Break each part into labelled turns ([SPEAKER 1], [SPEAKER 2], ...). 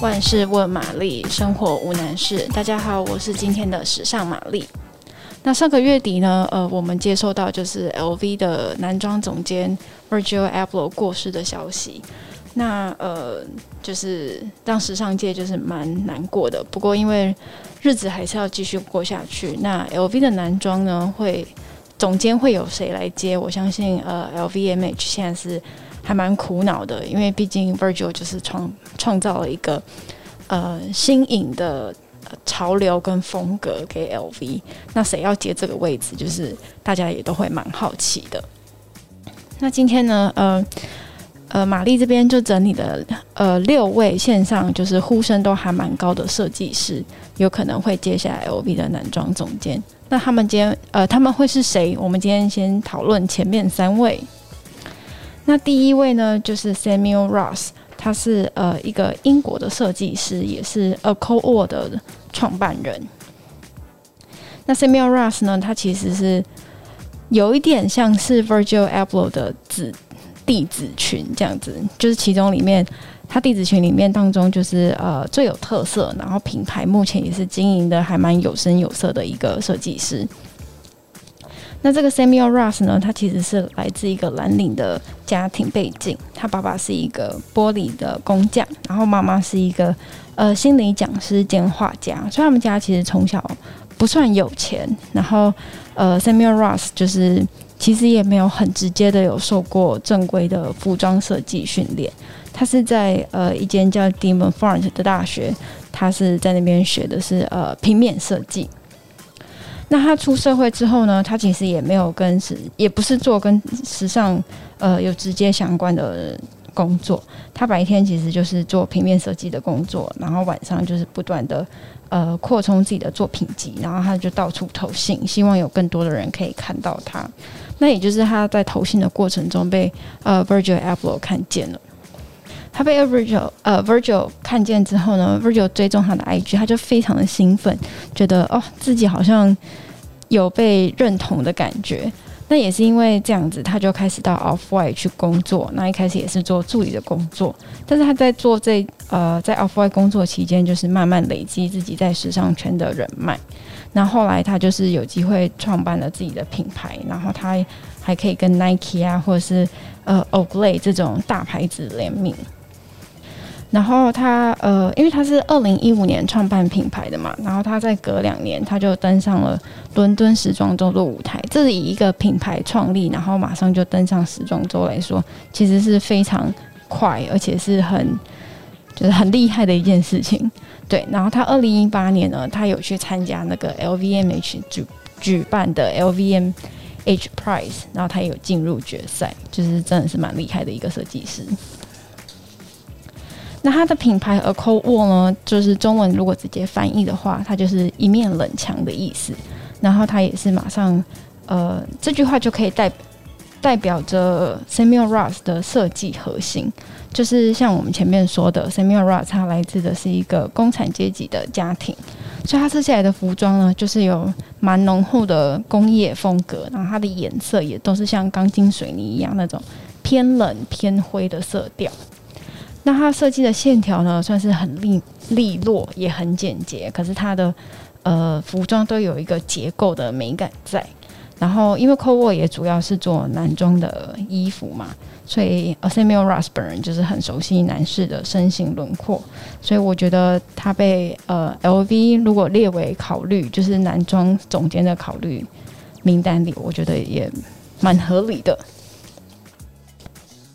[SPEAKER 1] 万事问玛丽，生活无难事。大家好，我是今天的时尚玛丽。那上个月底呢，呃，我们接收到就是 LV 的男装总监 Virgil a b l o 过世的消息。那呃，就是让时尚界就是蛮难过的。不过因为日子还是要继续过下去。那 LV 的男装呢，会总监会有谁来接？我相信呃，LVMH 现在是。还蛮苦恼的，因为毕竟 Virgil 就是创创造了一个呃新颖的潮流跟风格给 LV，那谁要接这个位置，就是大家也都会蛮好奇的。那今天呢，呃呃，玛丽这边就整理的呃六位线上就是呼声都还蛮高的设计师，有可能会接下来 LV 的男装总监。那他们今天呃他们会是谁？我们今天先讨论前面三位。那第一位呢，就是 Samuel Ross，他是呃一个英国的设计师，也是 Accor 的创办人。那 Samuel Ross 呢，他其实是有一点像是 Virgil Abloh 的子弟子群这样子，就是其中里面他弟子群里面当中就是呃最有特色，然后品牌目前也是经营的还蛮有声有色的一个设计师。那这个 Samuel Ross 呢，他其实是来自一个蓝领的家庭背景，他爸爸是一个玻璃的工匠，然后妈妈是一个呃心理讲师兼画家，所以他们家其实从小不算有钱。然后呃，Samuel Ross 就是其实也没有很直接的有受过正规的服装设计训练，他是在呃一间叫 De Montfort 的大学，他是在那边学的是呃平面设计。那他出社会之后呢，他其实也没有跟时，也不是做跟时尚呃有直接相关的工作。他白天其实就是做平面设计的工作，然后晚上就是不断的呃扩充自己的作品集，然后他就到处投信，希望有更多的人可以看到他。那也就是他在投信的过程中被呃 Virgil Abloh 看见了。他被 Virgil 呃 Virgil 看见之后呢，Virgil 追踪他的 IG，他就非常的兴奋，觉得哦自己好像有被认同的感觉。那也是因为这样子，他就开始到 Off-White 去工作。那一开始也是做助理的工作，但是他在做这呃在 Off-White 工作期间，就是慢慢累积自己在时尚圈的人脉。那后来他就是有机会创办了自己的品牌，然后他还可以跟 Nike 啊或者是呃 Oakley 这种大牌子联名。然后他呃，因为他是二零一五年创办品牌的嘛，然后他在隔两年他就登上了伦敦时装周的舞台。这是以一个品牌创立，然后马上就登上时装周来说，其实是非常快，而且是很就是很厉害的一件事情。对，然后他二零一八年呢，他有去参加那个 LVMH 举举办的 LVMH Prize，然后他也有进入决赛，就是真的是蛮厉害的一个设计师。那它的品牌 A Cold Wall 呢，就是中文如果直接翻译的话，它就是一面冷墙的意思。然后它也是马上，呃，这句话就可以代代表着 Samuel Ross 的设计核心，就是像我们前面说的，Samuel Ross 他来自的是一个工产阶级的家庭，所以他设计来的服装呢，就是有蛮浓厚的工业风格，然后它的颜色也都是像钢筋水泥一样那种偏冷偏灰的色调。那它设计的线条呢，算是很利利落，也很简洁。可是它的呃服装都有一个结构的美感在。然后因为 Cold Wall 也主要是做男装的衣服嘛，所以 Samuel Ross 本人就是很熟悉男士的身形轮廓。所以我觉得他被呃 LV 如果列为考虑，就是男装总监的考虑名单里，我觉得也蛮合理的。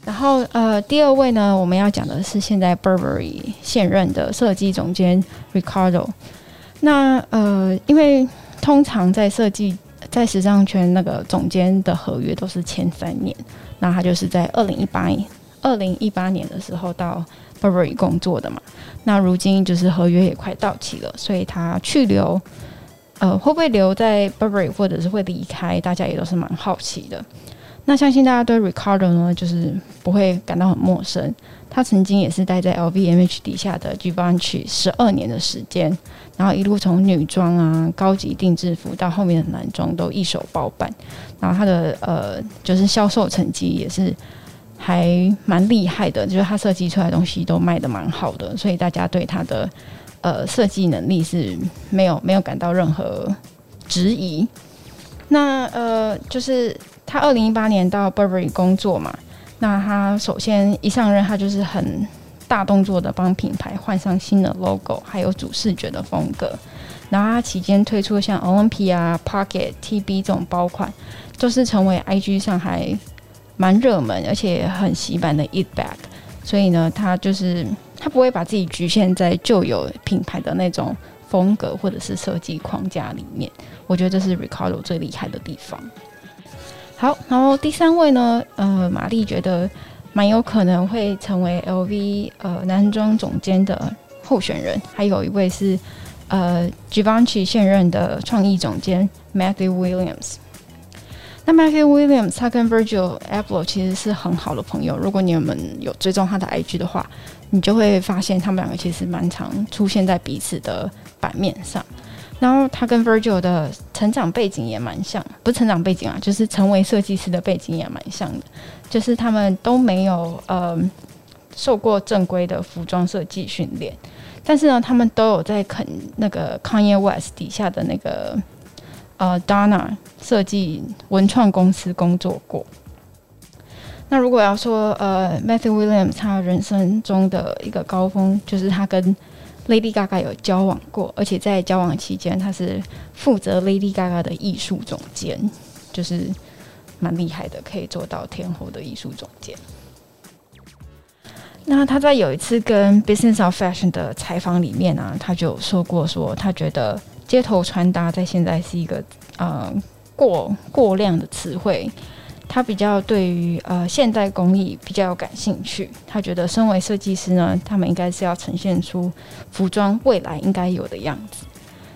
[SPEAKER 1] 然后，呃，第二位呢，我们要讲的是现在 Burberry 现任的设计总监 Ricardo。那，呃，因为通常在设计在时尚圈那个总监的合约都是签三年，那他就是在二零一八年二零一八年的时候到 Burberry 工作的嘛。那如今就是合约也快到期了，所以他去留，呃，会不会留在 Burberry 或者是会离开，大家也都是蛮好奇的。那相信大家对 Riccardo 呢，就是不会感到很陌生。他曾经也是待在 LVMH 底下的 Givenchy 十二年的时间，然后一路从女装啊、高级定制服到后面的男装都一手包办。然后他的呃，就是销售成绩也是还蛮厉害的，就是他设计出来东西都卖得蛮好的，所以大家对他的呃设计能力是没有没有感到任何质疑。那呃，就是他二零一八年到 Burberry 工作嘛，那他首先一上任，他就是很大动作的帮品牌换上新的 logo，还有主视觉的风格。然后他期间推出像 Olympia、Pocket、TB 这种包款，就是成为 IG 上还蛮热门，而且很洗版的 It Bag。所以呢，他就是他不会把自己局限在旧有品牌的那种风格或者是设计框架里面。我觉得这是 Riccardo 最厉害的地方。好，然后第三位呢，呃，玛丽觉得蛮有可能会成为 LV 呃男装总监的候选人，还有一位是。呃，Givenchy 现任的创意总监 Matthew Williams。那 Matthew Williams 他跟 Virgil a b l o 其实是很好的朋友。如果你们有追踪他的 IG 的话，你就会发现他们两个其实蛮常出现在彼此的版面上。然后他跟 Virgil 的成长背景也蛮像，不是成长背景啊，就是成为设计师的背景也蛮像的。就是他们都没有呃受过正规的服装设计训练。但是呢，他们都有在肯那个 Kanye West 底下的那个呃，Dana 设计文创公司工作过。那如果要说呃 Matthew Williams 他人生中的一个高峰，就是他跟 Lady Gaga 有交往过，而且在交往期间他是负责 Lady Gaga 的艺术总监，就是蛮厉害的，可以做到天后的艺术总监。那他在有一次跟 Business of Fashion 的采访里面呢、他就说过说，他觉得街头穿搭在现在是一个呃过过量的词汇，他比较对于呃现代工艺比较有感兴趣。他觉得身为设计师呢，他们应该是要呈现出服装未来应该有的样子。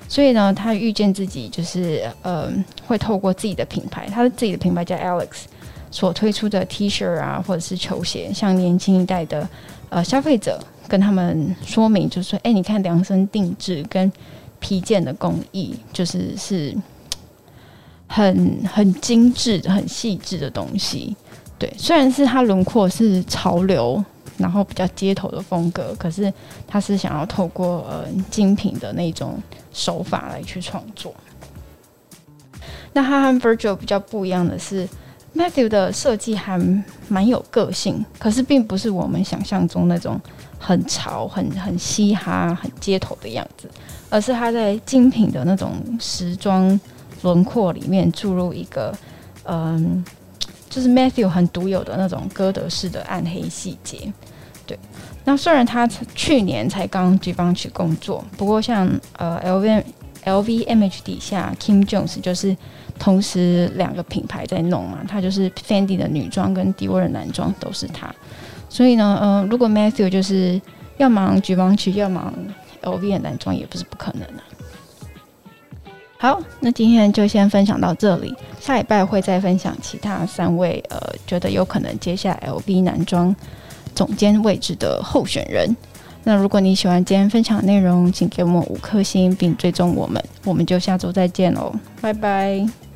[SPEAKER 1] 所以呢，他预见自己就是呃会透过自己的品牌，他的自己的品牌叫 Alex。所推出的 T 恤啊，或者是球鞋，向年轻一代的呃消费者跟他们说明，就是说，哎、你看量身定制跟披件的工艺，就是是很很精致、很细致的东西。对，虽然是它轮廓是潮流，然后比较街头的风格，可是它是想要透过呃精品的那种手法来去创作。那它和 Virgil 比较不一样的是。Matthew 的设计还蛮有个性，可是并不是我们想象中那种很潮、很很嘻哈、很街头的样子，而是他在精品的那种时装轮廓里面注入一个，嗯，就是 Matthew 很独有的那种歌德式的暗黑细节。对，那虽然他去年才刚举棒去工作，不过像呃 LV LVMH 底下 Kim Jones 就是。同时，两个品牌在弄嘛，他就是 Fendi 的女装跟 Dior 的男装都是他。所以呢，嗯、如果 Matthew 就是要忙 Givenchy，要忙 LV 的男装，也不是不可能的、好，那今天就先分享到这里，下礼拜会再分享其他三位呃，觉得有可能接下 LV 男装总监位置的候选人。那如果你喜欢今天分享的内容，请给我们五颗星并追踪我们，我们就下周再见喽，拜拜。